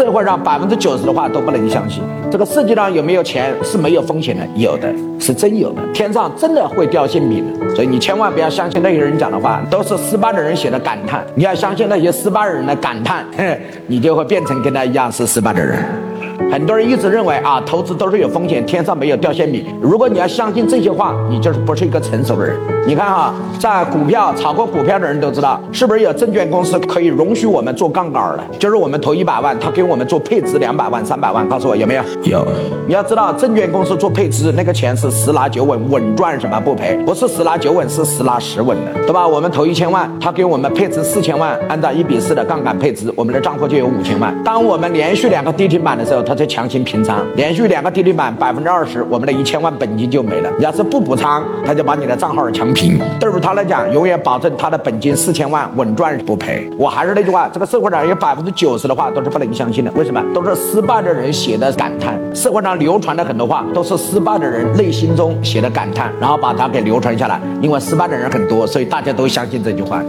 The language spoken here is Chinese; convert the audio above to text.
社会上百分之九十的话都不能相信。这个世界上有没有钱是没有风险的，有的是真有的，天上真的会掉馅饼的。所以你千万不要相信那些人讲的话，都是失败的人写的感叹。你要相信那些失败的人的感叹，你就会变成跟他一样是失败的人。很多人一直认为啊，投资都是有风险，天上没有掉馅饼。如果你要相信这些话，你就是不是一个成熟的人。你看哈，在股票炒过股票的人都知道，是不是有证券公司可以容许我们做杠杆的？就是我们投一百万，他给我们做配置两百万、三百万，告诉我有没有？有。你要知道，证券公司做配资，那个钱是十拿九稳，稳赚什么不赔，不是十拿九稳，是十拿十稳的，对吧？我们投一千万，他给我们配置四千万，按照一比四的杠杆配置，我们的账户就有五千万。当我们连续两个跌停板的时候，他就强行平仓，连续两个跌停板百分之二十，我们的一千万本金就没了。你要是不补仓，他就把你的账号强平。对于他来讲，永远保证他的本金四千万稳赚不赔。我还是那句话，这个社会上有百分之九十的话都是不能相信的。为什么？都是失败的人写的感叹。社会上流传的很多话都是失败的人内心中写的感叹，然后把它给流传下来。因为失败的人很多，所以大家都相信这句话。